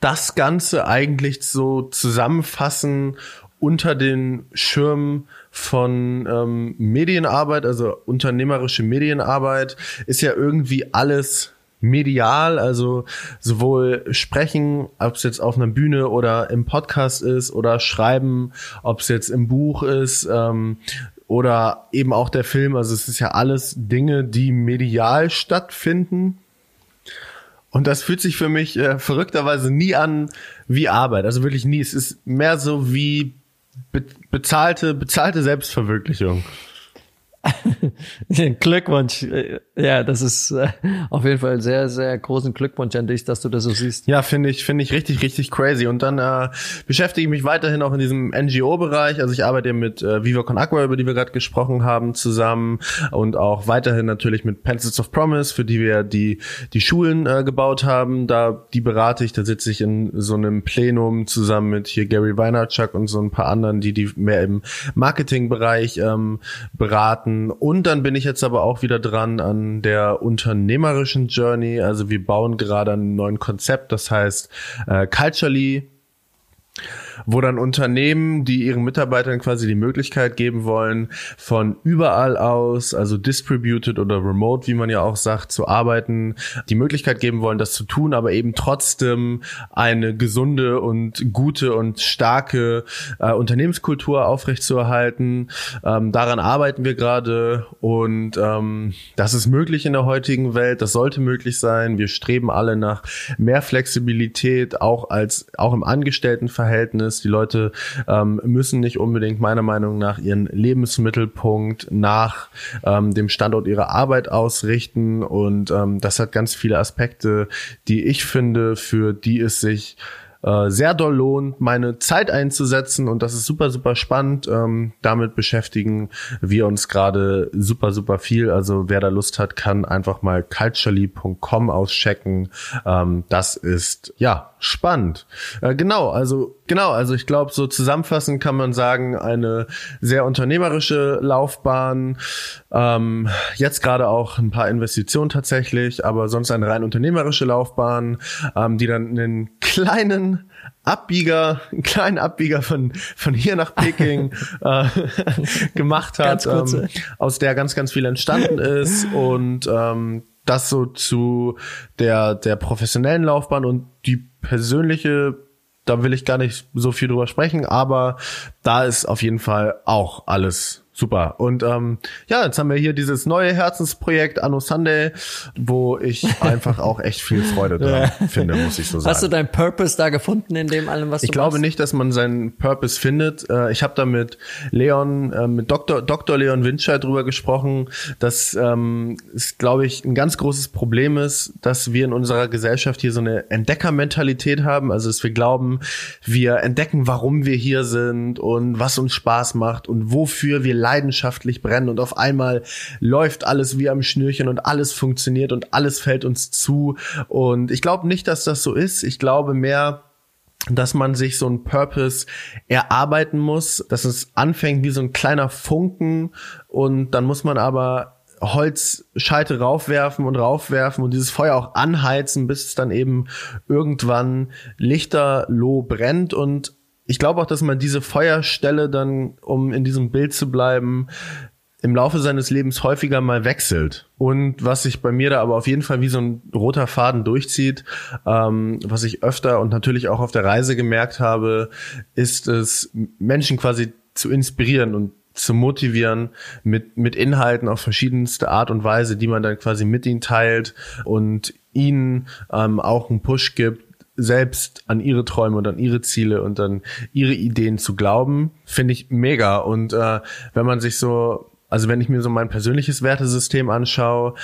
das Ganze eigentlich so zusammenfassen unter den Schirmen von ähm, Medienarbeit, also unternehmerische Medienarbeit, ist ja irgendwie alles medial, also sowohl sprechen, ob es jetzt auf einer Bühne oder im Podcast ist oder schreiben, ob es jetzt im Buch ist ähm, oder eben auch der Film. Also es ist ja alles Dinge, die medial stattfinden. Und das fühlt sich für mich äh, verrückterweise nie an wie Arbeit. Also wirklich nie. Es ist mehr so wie be bezahlte, bezahlte Selbstverwirklichung. Glückwunsch. Ja, das ist äh, auf jeden Fall sehr, sehr großen Glückwunsch an dich, dass du das so siehst. Ja, finde ich, finde ich richtig, richtig crazy. Und dann äh, beschäftige ich mich weiterhin auch in diesem NGO-Bereich. Also ich arbeite mit äh, Viva Con Aqua, über die wir gerade gesprochen haben, zusammen und auch weiterhin natürlich mit Pencils of Promise, für die wir die die Schulen äh, gebaut haben. Da die berate ich. Da sitze ich in so einem Plenum zusammen mit hier Gary Weinerchuk und so ein paar anderen, die die mehr im Marketingbereich ähm, beraten und dann bin ich jetzt aber auch wieder dran an der unternehmerischen Journey. Also wir bauen gerade an einem neuen Konzept, das heißt äh, Culturally wo dann Unternehmen, die ihren Mitarbeitern quasi die Möglichkeit geben wollen, von überall aus, also distributed oder remote, wie man ja auch sagt, zu arbeiten, die Möglichkeit geben wollen, das zu tun, aber eben trotzdem eine gesunde und gute und starke äh, Unternehmenskultur aufrechtzuerhalten. Ähm, daran arbeiten wir gerade und ähm, das ist möglich in der heutigen Welt. Das sollte möglich sein. Wir streben alle nach mehr Flexibilität, auch als auch im Angestelltenverhältnis ist. Die Leute ähm, müssen nicht unbedingt meiner Meinung nach ihren Lebensmittelpunkt nach ähm, dem Standort ihrer Arbeit ausrichten. Und ähm, das hat ganz viele Aspekte, die ich finde, für die es sich äh, sehr doll lohnt, meine Zeit einzusetzen und das ist super, super spannend. Ähm, damit beschäftigen wir uns gerade super, super viel. Also wer da Lust hat, kann einfach mal culturally.com auschecken. Ähm, das ist ja spannend. Äh, genau, also genau, also ich glaube, so zusammenfassend kann man sagen, eine sehr unternehmerische Laufbahn. Ähm, jetzt gerade auch ein paar Investitionen tatsächlich, aber sonst eine rein unternehmerische Laufbahn, ähm, die dann einen kleinen Abbieger, einen kleinen Abbieger von, von hier nach Peking äh, gemacht hat, ähm, aus der ganz, ganz viel entstanden ist und ähm, das so zu der, der professionellen Laufbahn und die persönliche, da will ich gar nicht so viel drüber sprechen, aber da ist auf jeden Fall auch alles Super. Und ähm, ja, jetzt haben wir hier dieses neue Herzensprojekt Anno Sunday, wo ich einfach auch echt viel Freude dran finde, muss ich so sagen. Hast du deinen Purpose da gefunden in dem allem, was du Ich glaube nicht, dass man seinen Purpose findet. Äh, ich habe da mit Leon, äh, mit Dr. Dr. Leon Winscheid drüber gesprochen, dass ähm, es, glaube ich, ein ganz großes Problem ist, dass wir in unserer Gesellschaft hier so eine Entdeckermentalität haben. Also dass wir glauben, wir entdecken, warum wir hier sind und was uns Spaß macht und wofür wir leidenschaftlich brennen und auf einmal läuft alles wie am Schnürchen und alles funktioniert und alles fällt uns zu. Und ich glaube nicht, dass das so ist. Ich glaube mehr, dass man sich so ein Purpose erarbeiten muss, dass es anfängt wie so ein kleiner Funken und dann muss man aber Holzscheite raufwerfen und raufwerfen und dieses Feuer auch anheizen, bis es dann eben irgendwann lichterloh brennt und ich glaube auch, dass man diese Feuerstelle dann, um in diesem Bild zu bleiben, im Laufe seines Lebens häufiger mal wechselt. Und was sich bei mir da aber auf jeden Fall wie so ein roter Faden durchzieht, ähm, was ich öfter und natürlich auch auf der Reise gemerkt habe, ist es, Menschen quasi zu inspirieren und zu motivieren mit, mit Inhalten auf verschiedenste Art und Weise, die man dann quasi mit ihnen teilt und ihnen ähm, auch einen Push gibt, selbst an ihre Träume und an ihre Ziele und an ihre Ideen zu glauben, finde ich mega. Und äh, wenn man sich so also wenn ich mir so mein persönliches Wertesystem anschaue,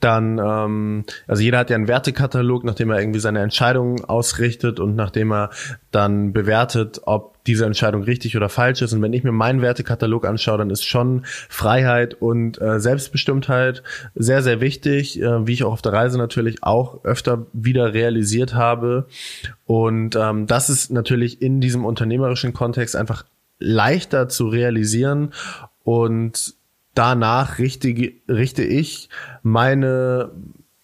dann, ähm, also jeder hat ja einen Wertekatalog, nachdem er irgendwie seine Entscheidungen ausrichtet und nachdem er dann bewertet, ob diese Entscheidung richtig oder falsch ist. Und wenn ich mir meinen Wertekatalog anschaue, dann ist schon Freiheit und äh, Selbstbestimmtheit sehr, sehr wichtig, äh, wie ich auch auf der Reise natürlich auch öfter wieder realisiert habe. Und ähm, das ist natürlich in diesem unternehmerischen Kontext einfach leichter zu realisieren und danach richte, richte ich meine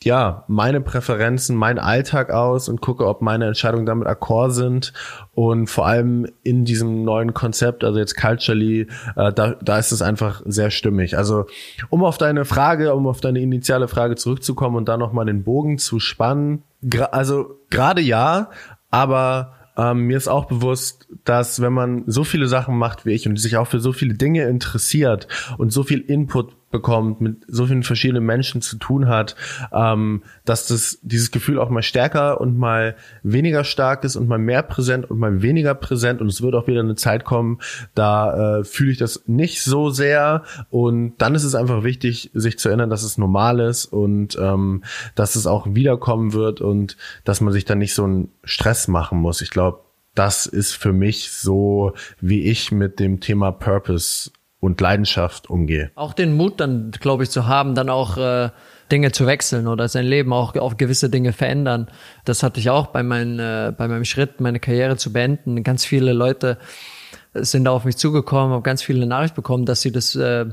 ja, meine Präferenzen, meinen Alltag aus und gucke, ob meine Entscheidungen damit akkord sind. Und vor allem in diesem neuen Konzept, also jetzt culturally, äh, da, da ist es einfach sehr stimmig. Also um auf deine Frage, um auf deine initiale Frage zurückzukommen und da nochmal den Bogen zu spannen. also gerade ja, aber ähm, mir ist auch bewusst, dass wenn man so viele Sachen macht wie ich und sich auch für so viele Dinge interessiert und so viel Input bekommt, mit so vielen verschiedenen Menschen zu tun hat, ähm, dass das dieses Gefühl auch mal stärker und mal weniger stark ist und mal mehr präsent und mal weniger präsent und es wird auch wieder eine Zeit kommen, da äh, fühle ich das nicht so sehr und dann ist es einfach wichtig, sich zu erinnern, dass es normal ist und ähm, dass es auch wiederkommen wird und dass man sich dann nicht so einen Stress machen muss. Ich glaube, das ist für mich so, wie ich mit dem Thema Purpose und Leidenschaft umgehe. Auch den Mut dann, glaube ich, zu haben, dann auch äh, Dinge zu wechseln oder sein Leben auch auf gewisse Dinge verändern. Das hatte ich auch bei, mein, äh, bei meinem Schritt, meine Karriere zu beenden. Ganz viele Leute sind da auf mich zugekommen, haben ganz viele Nachrichten bekommen, dass sie das äh,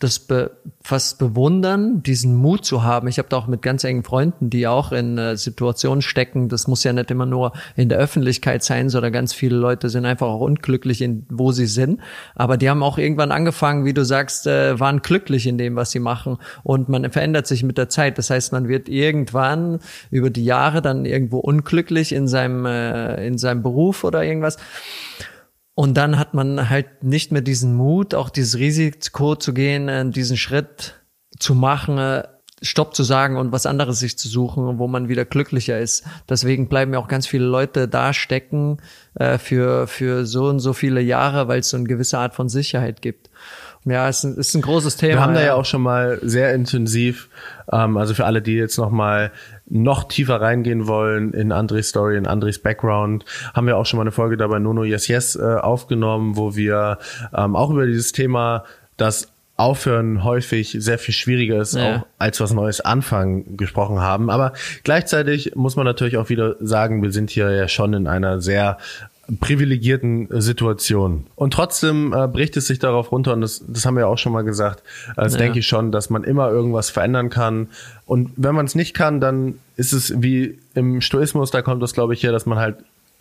das be fast bewundern, diesen Mut zu haben. Ich habe da auch mit ganz engen Freunden, die auch in äh, Situationen stecken. Das muss ja nicht immer nur in der Öffentlichkeit sein, sondern ganz viele Leute sind einfach auch unglücklich in wo sie sind. Aber die haben auch irgendwann angefangen, wie du sagst, äh, waren glücklich in dem, was sie machen. Und man verändert sich mit der Zeit. Das heißt, man wird irgendwann über die Jahre dann irgendwo unglücklich in seinem äh, in seinem Beruf oder irgendwas. Und dann hat man halt nicht mehr diesen Mut, auch dieses Risiko zu gehen, äh, diesen Schritt zu machen, äh, Stopp zu sagen und was anderes sich zu suchen, wo man wieder glücklicher ist. Deswegen bleiben ja auch ganz viele Leute da stecken äh, für, für so und so viele Jahre, weil es so eine gewisse Art von Sicherheit gibt. Ja, es ist ein, ist ein großes Thema. Wir haben da ja auch schon mal sehr intensiv, ähm, also für alle, die jetzt noch mal noch tiefer reingehen wollen in Andres Story, in Andres Background, haben wir auch schon mal eine Folge dabei Nono Yes Yes äh, aufgenommen, wo wir ähm, auch über dieses Thema, das Aufhören häufig sehr viel schwieriger ist, ja. auch als was Neues anfangen gesprochen haben. Aber gleichzeitig muss man natürlich auch wieder sagen, wir sind hier ja schon in einer sehr privilegierten Situation. Und trotzdem äh, bricht es sich darauf runter, und das, das haben wir ja auch schon mal gesagt, äh, das ja. denke ich schon, dass man immer irgendwas verändern kann. Und wenn man es nicht kann, dann ist es wie im Stoismus, da kommt das, glaube ich, her, dass man halt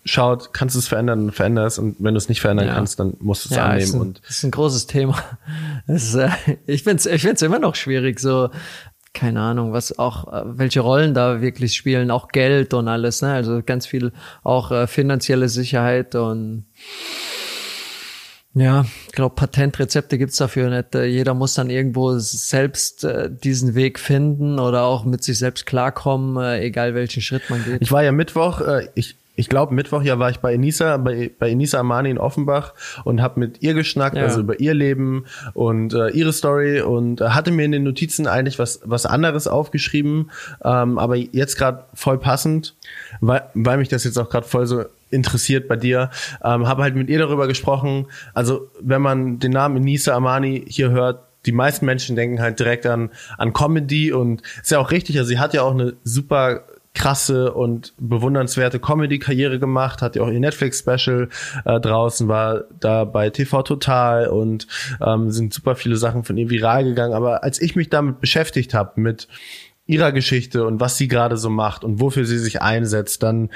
schaut, kannst du es verändern, veränder es und wenn du es nicht verändern ja. kannst, dann musst du es ja, annehmen. Ist ein, und ist ein großes Thema. Ist, äh, ich finde es ich find's immer noch schwierig, so keine Ahnung, was auch, äh, welche Rollen da wirklich spielen, auch Geld und alles, ne? Also ganz viel auch äh, finanzielle Sicherheit und ja, ich glaube, Patentrezepte gibt's dafür nicht. Äh, jeder muss dann irgendwo selbst äh, diesen Weg finden oder auch mit sich selbst klarkommen, äh, egal welchen Schritt man geht. Ich war ja Mittwoch, äh, ich, ich glaube, Mittwoch ja war ich bei Enisa, bei, bei Enisa Amani in Offenbach und habe mit ihr geschnackt, ja. also über ihr Leben und äh, ihre Story und äh, hatte mir in den Notizen eigentlich was, was anderes aufgeschrieben, ähm, aber jetzt gerade voll passend, weil, weil mich das jetzt auch gerade voll so interessiert bei dir. Ähm, habe halt mit ihr darüber gesprochen. Also wenn man den Namen Enisa Amani hier hört, die meisten Menschen denken halt direkt an, an Comedy und ist ja auch richtig. Also sie hat ja auch eine super krasse und bewundernswerte Comedy-Karriere gemacht, hat ja auch ihr Netflix-Special äh, draußen, war da bei TV Total und ähm, sind super viele Sachen von ihr viral gegangen. Aber als ich mich damit beschäftigt habe, mit ihrer Geschichte und was sie gerade so macht und wofür sie sich einsetzt, dann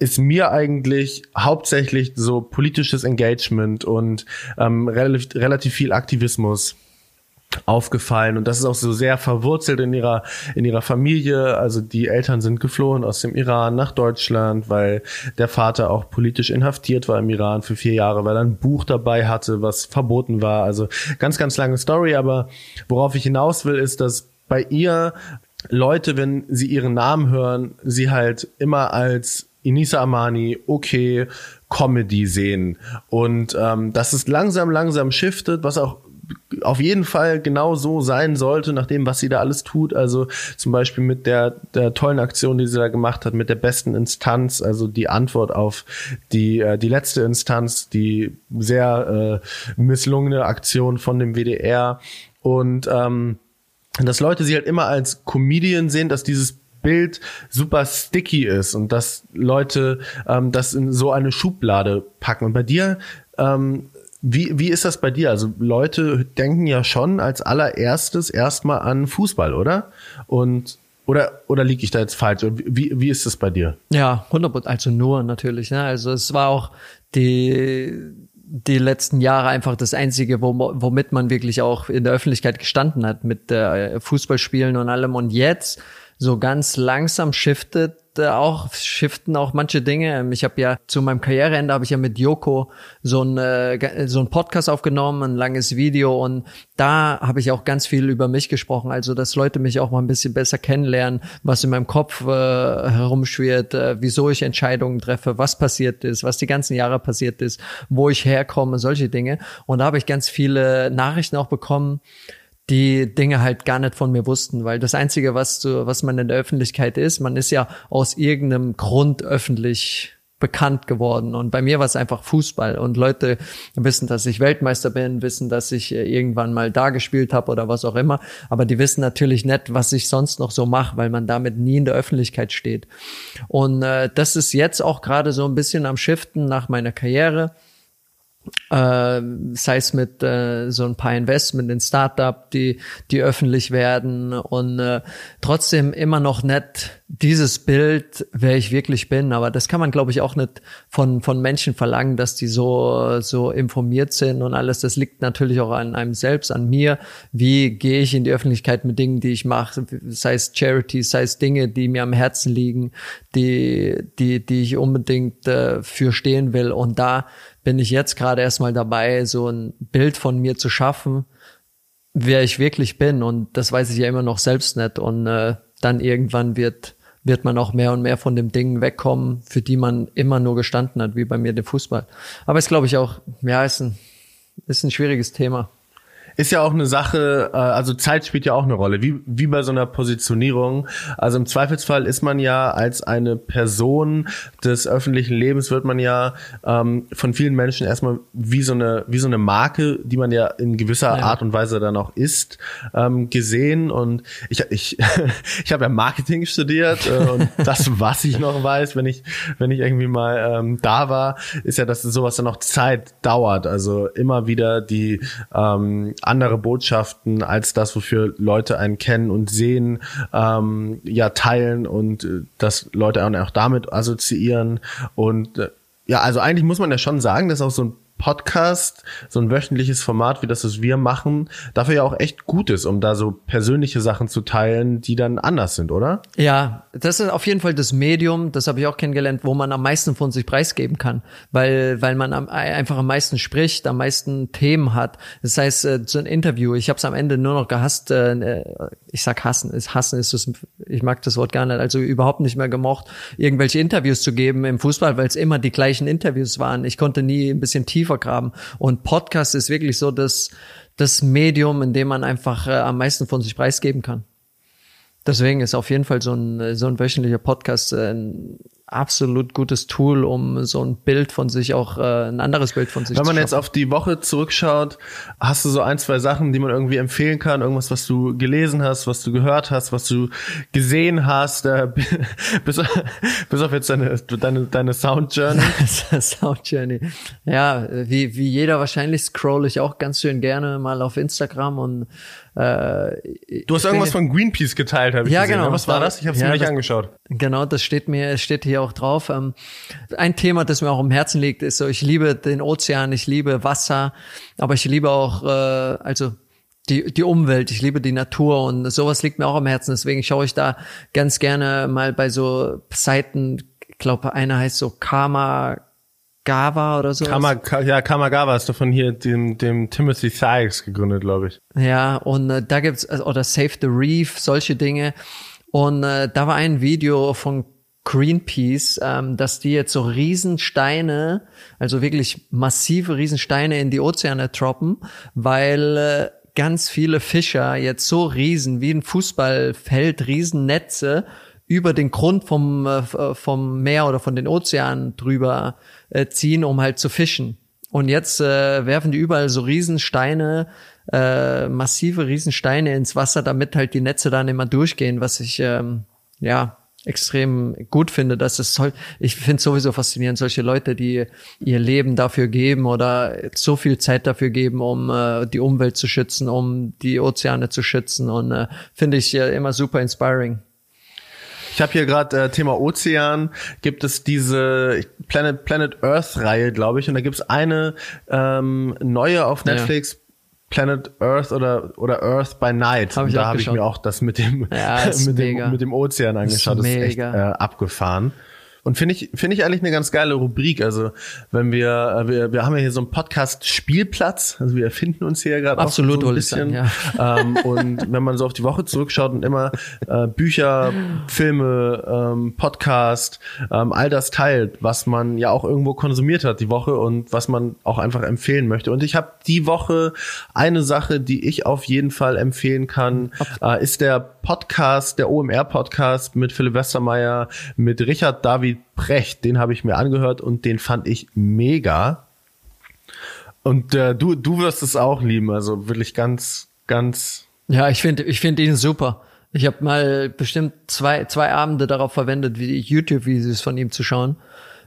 ist mir eigentlich hauptsächlich so politisches Engagement und ähm, relativ, relativ viel Aktivismus aufgefallen. Und das ist auch so sehr verwurzelt in ihrer in ihrer Familie. Also die Eltern sind geflohen aus dem Iran nach Deutschland weil der Vater auch politisch inhaftiert war im Iran für vier Jahre weil er ein Buch dabei hatte was verboten war. Also ganz ganz lange Story. Aber worauf ich hinaus will ist dass bei ihr Leute, wenn sie ihren Namen hören, sie halt immer als Inisa Amani, okay, Comedy sehen. Und ähm, dass es langsam, langsam shiftet, was auch auf jeden Fall genau so sein sollte, nach dem, was sie da alles tut. Also zum Beispiel mit der, der tollen Aktion, die sie da gemacht hat, mit der besten Instanz, also die Antwort auf die, äh, die letzte Instanz, die sehr äh, misslungene Aktion von dem WDR. Und ähm, dass Leute sie halt immer als Comedian sehen, dass dieses Bild super sticky ist und dass Leute ähm, das in so eine Schublade packen. Und bei dir, ähm, wie, wie ist das bei dir? Also Leute denken ja schon als allererstes erstmal an Fußball, oder? Und oder, oder liege ich da jetzt falsch? Wie, wie ist das bei dir? Ja, 100 also nur natürlich. Ne? Also es war auch die die letzten Jahre einfach das Einzige, womit man wirklich auch in der Öffentlichkeit gestanden hat, mit äh, Fußballspielen und allem. Und jetzt so ganz langsam shiftet auch, shiften auch manche Dinge. Ähm, ich habe ja zu meinem Karriereende habe ich ja mit Joko so ein äh, so ein Podcast aufgenommen, ein langes Video und da habe ich auch ganz viel über mich gesprochen, also dass Leute mich auch mal ein bisschen besser kennenlernen, was in meinem Kopf äh, herumschwirrt, äh, wieso ich Entscheidungen treffe, was passiert ist, was die ganzen Jahre passiert ist, wo ich herkomme, solche Dinge. Und da habe ich ganz viele Nachrichten auch bekommen die Dinge halt gar nicht von mir wussten, weil das Einzige, was, du, was man in der Öffentlichkeit ist, man ist ja aus irgendeinem Grund öffentlich bekannt geworden. Und bei mir war es einfach Fußball. Und Leute wissen, dass ich Weltmeister bin, wissen, dass ich äh, irgendwann mal da gespielt habe oder was auch immer. Aber die wissen natürlich nicht, was ich sonst noch so mache, weil man damit nie in der Öffentlichkeit steht. Und äh, das ist jetzt auch gerade so ein bisschen am Shiften nach meiner Karriere äh, sei es mit äh, so ein paar Investment in Startup, die die öffentlich werden und äh, trotzdem immer noch nicht dieses Bild, wer ich wirklich bin. Aber das kann man, glaube ich, auch nicht von von Menschen verlangen, dass die so so informiert sind und alles. Das liegt natürlich auch an einem selbst, an mir. Wie gehe ich in die Öffentlichkeit mit Dingen, die ich mache, sei es Charities, sei es Dinge, die mir am Herzen liegen, die die die ich unbedingt äh, für stehen will. Und da bin ich jetzt gerade erstmal dabei, so ein Bild von mir zu schaffen, wer ich wirklich bin. Und das weiß ich ja immer noch selbst nicht. Und äh, dann irgendwann wird, wird man auch mehr und mehr von dem Ding wegkommen, für die man immer nur gestanden hat, wie bei mir der Fußball. Aber ist, glaube ich, auch, ja, ist ein, ist ein schwieriges Thema ist ja auch eine Sache, äh, also Zeit spielt ja auch eine Rolle, wie, wie bei so einer Positionierung. Also im Zweifelsfall ist man ja als eine Person des öffentlichen Lebens, wird man ja ähm, von vielen Menschen erstmal wie so eine, wie so eine Marke, die man ja in gewisser ja. Art und Weise dann auch ist, ähm, gesehen. Und ich, ich, ich habe ja Marketing studiert äh, und das, was ich noch weiß, wenn ich, wenn ich irgendwie mal ähm, da war, ist ja, dass sowas dann auch Zeit dauert. Also immer wieder die ähm, andere Botschaften als das, wofür Leute einen kennen und sehen, ähm, ja teilen und äh, dass Leute auch damit assoziieren. Und äh, ja, also eigentlich muss man ja schon sagen, dass auch so ein Podcast, so ein wöchentliches Format wie das, was wir machen, dafür ja auch echt gut ist, um da so persönliche Sachen zu teilen, die dann anders sind, oder? Ja, das ist auf jeden Fall das Medium, das habe ich auch kennengelernt, wo man am meisten von sich preisgeben kann, weil weil man am, einfach am meisten spricht, am meisten Themen hat. Das heißt, äh, so ein Interview, ich habe es am Ende nur noch gehasst, äh, ich sag hassen, ist hassen ist das, ich mag das Wort gar nicht, also überhaupt nicht mehr gemocht, irgendwelche Interviews zu geben im Fußball, weil es immer die gleichen Interviews waren. Ich konnte nie ein bisschen tiefer tiefer graben. Und Podcast ist wirklich so das, das Medium, in dem man einfach äh, am meisten von sich preisgeben kann. Deswegen ist auf jeden Fall so ein, so ein wöchentlicher Podcast äh, absolut gutes Tool, um so ein Bild von sich auch, äh, ein anderes Bild von sich Wenn zu man jetzt schaffen. auf die Woche zurückschaut, hast du so ein, zwei Sachen, die man irgendwie empfehlen kann? Irgendwas, was du gelesen hast, was du gehört hast, was du gesehen hast, äh, bis, bis auf jetzt deine, deine, deine Sound Journey? Sound Journey. Ja, wie, wie jeder wahrscheinlich scroll ich auch ganz schön gerne mal auf Instagram und äh, Du hast irgendwas von Greenpeace geteilt, habe ich Ja, gesehen. genau. ne? Was war das? Ich habe es Ja, mir nicht das- angeschaut. Genau, das steht mir, steht hier auch drauf. Ähm, ein Thema, das mir auch am Herzen liegt, ist so, ich liebe den Ozean, ich liebe Wasser, aber ich liebe auch, äh, also die, die Umwelt, ich liebe die Natur und sowas liegt mir auch am Herzen. Deswegen schaue ich da ganz gerne mal bei so Seiten, ich glaube, einer heißt so Karma Gava oder so. Kama, Ka- ja, Kamagawa ist doch von hier dem, dem Timothy Sykes gegründet, glaube ich. Ja, und äh, da gibt's äh, oder Save the Reef, solche Dinge. Und äh, da war ein Video von Greenpeace, ähm, dass die jetzt so Riesensteine, also wirklich massive Riesensteine in die Ozeane droppen, weil äh, ganz viele Fischer jetzt so riesen wie ein Fußballfeld, Riesennetze über den Grund vom, äh, äh, vom Meer oder von den Ozeanen drüber äh, ziehen, um halt zu fischen. Und jetzt äh, werfen die überall so Riesensteine, äh, massive Riesensteine ins Wasser, damit halt die Netze dann immer durchgehen, was ich ähm, ja extrem gut finde, dass es soll. Ich finde sowieso faszinierend solche Leute, die ihr Leben dafür geben oder so viel Zeit dafür geben, um äh, die Umwelt zu schützen, um die Ozeane zu schützen und äh, finde ich äh, immer super inspiring. Ich habe hier gerade äh, Thema Ozean, gibt es diese Planet Planet Earth Reihe, glaube ich, und da gibt es eine ähm, neue auf Ja. Planet Earth oder oder Earth by Night. Hab da habe ich mir auch das mit dem Ja, ist mit dem mit dem Ozean angeschaut. Das ist echt äh, abgefahren. Und finde ich finde ich eigentlich eine ganz geile Rubrik. Also wenn wir äh, wir, wir haben ja hier so einen Podcast Spielplatz. Also wir erfinden uns hier gerade Absolut, so ein bisschen. sagen, ähm, und wenn man so auf die Woche zurückschaut und immer äh, Bücher, Filme, ähm, Podcast, ähm, all das teilt, was man ja auch irgendwo konsumiert hat die Woche und was man auch einfach empfehlen möchte. Und ich habe die Woche eine Sache, die ich auf jeden Fall empfehlen kann, äh, ist der Podcast, der OMR-Podcast mit Philipp Westermeier, mit Richard David Precht. Den habe ich mir angehört und den fand ich mega. Und äh, du, du wirst es auch lieben, also wirklich ganz, ganz Ja, ich finde ich finde ihn super. Ich habe mal bestimmt zwei, zwei Abende darauf verwendet, wie YouTube-Videos von ihm zu schauen,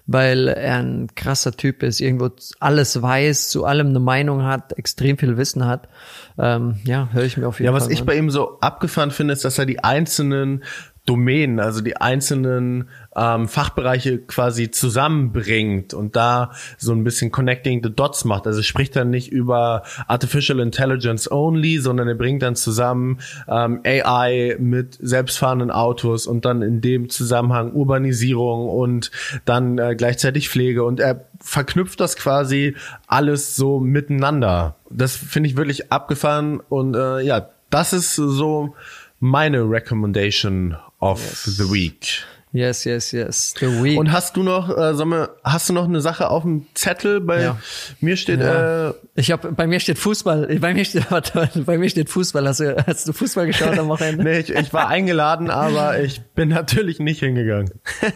weil er ein krasser Typ ist, irgendwo alles weiß, zu allem eine Meinung hat, extrem viel Wissen hat. Ähm, ja, höre ich mir auf jeden Ja, Fall was ich an. bei ihm so abgefahren finde, ist, dass er die einzelnen Domänen, also die einzelnen ähm, Fachbereiche quasi zusammenbringt und da so ein bisschen Connecting the Dots macht. Also spricht dann nicht über Artificial Intelligence only, sondern er bringt dann zusammen ähm, AI mit selbstfahrenden Autos und dann in dem Zusammenhang Urbanisierung und dann äh, gleichzeitig Pflege und er verknüpft das quasi alles so miteinander. Das finde ich wirklich abgefahren und äh, ja, das ist so meine Recommendation of the week. Yes, yes, yes. The Week. Und hast du noch, äh, sag mal, hast du noch eine Sache auf dem Zettel? Bei Ja. mir steht, Ja. äh, ich habe bei mir steht Fußball. Bei mir steht warte, bei mir steht Fußball. Hast du, hast du Fußball geschaut am Wochenende? nee, ich, ich war eingeladen, aber ich bin natürlich nicht hingegangen.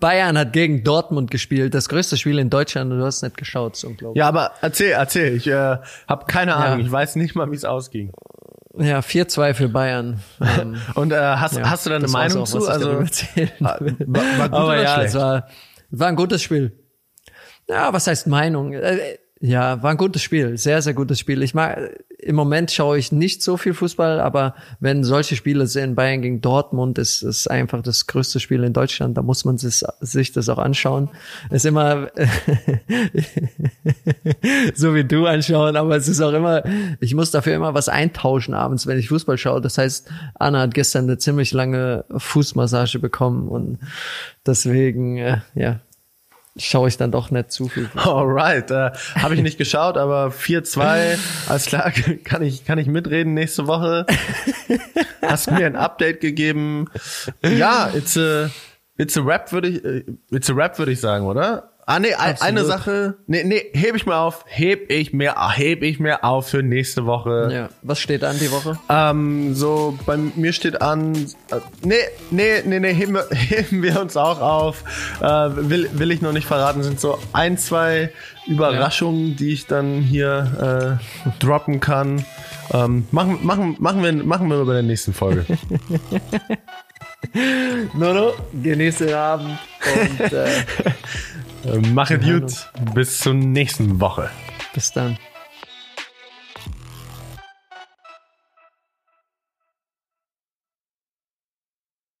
Bayern hat gegen Dortmund gespielt, das größte Spiel in Deutschland. und Du hast nicht geschaut, so unglaublich. Ja, aber erzähl, erzähl. Ich äh, habe keine Ahnung. Ich weiß nicht mal, wie es ausging. Ja, 4-2 für Bayern. Ähm, Und äh, hast, Ja, hast du da eine Meinung auch, zu? Also war- war Aber ja, schlecht? es war, war ein gutes Spiel. Ja, was heißt Meinung? Äh, Ja, war ein gutes Spiel, sehr, sehr gutes Spiel. Ich mag, im Moment schaue ich nicht so viel Fußball, aber wenn solche Spiele sind, Bayern gegen Dortmund, ist ist einfach das größte Spiel in Deutschland. Da muss man sich, sich das auch anschauen. Ist immer so wie du anschauen, aber es ist auch immer, ich muss dafür immer was eintauschen abends, wenn ich Fußball schaue. Das heißt, Anna hat gestern eine ziemlich lange Fußmassage bekommen und deswegen, äh, ja, schaue ich dann doch nicht zu viel. Alright, äh, habe ich nicht geschaut, aber 4-2, alles klar, kann ich, kann ich mitreden nächste Woche. Hast mir ein Update gegeben. Ja, it's a, it's a rap, würde ich, äh, it's a rap, würde ich sagen, oder? Ah, nee, ein- eine Absolut. Sache, nee, nee, heb ich mir auf, heb ich mir, heb ich mir auf für nächste Woche. Ja. Was steht an die Woche? Ähm, so, bei mir steht an, äh, nee, nee, nee, nee, heben wir, heben wir uns auch auf. Äh, will, will ich noch nicht verraten, sind so ein, zwei Überraschungen, die ich dann hier äh, droppen kann. Ähm, machen, machen, machen, wir, machen wir bei der nächsten Folge. Nono, genieße den Abend und äh, äh, machet gut. Bis zur nächsten Woche. bis dann.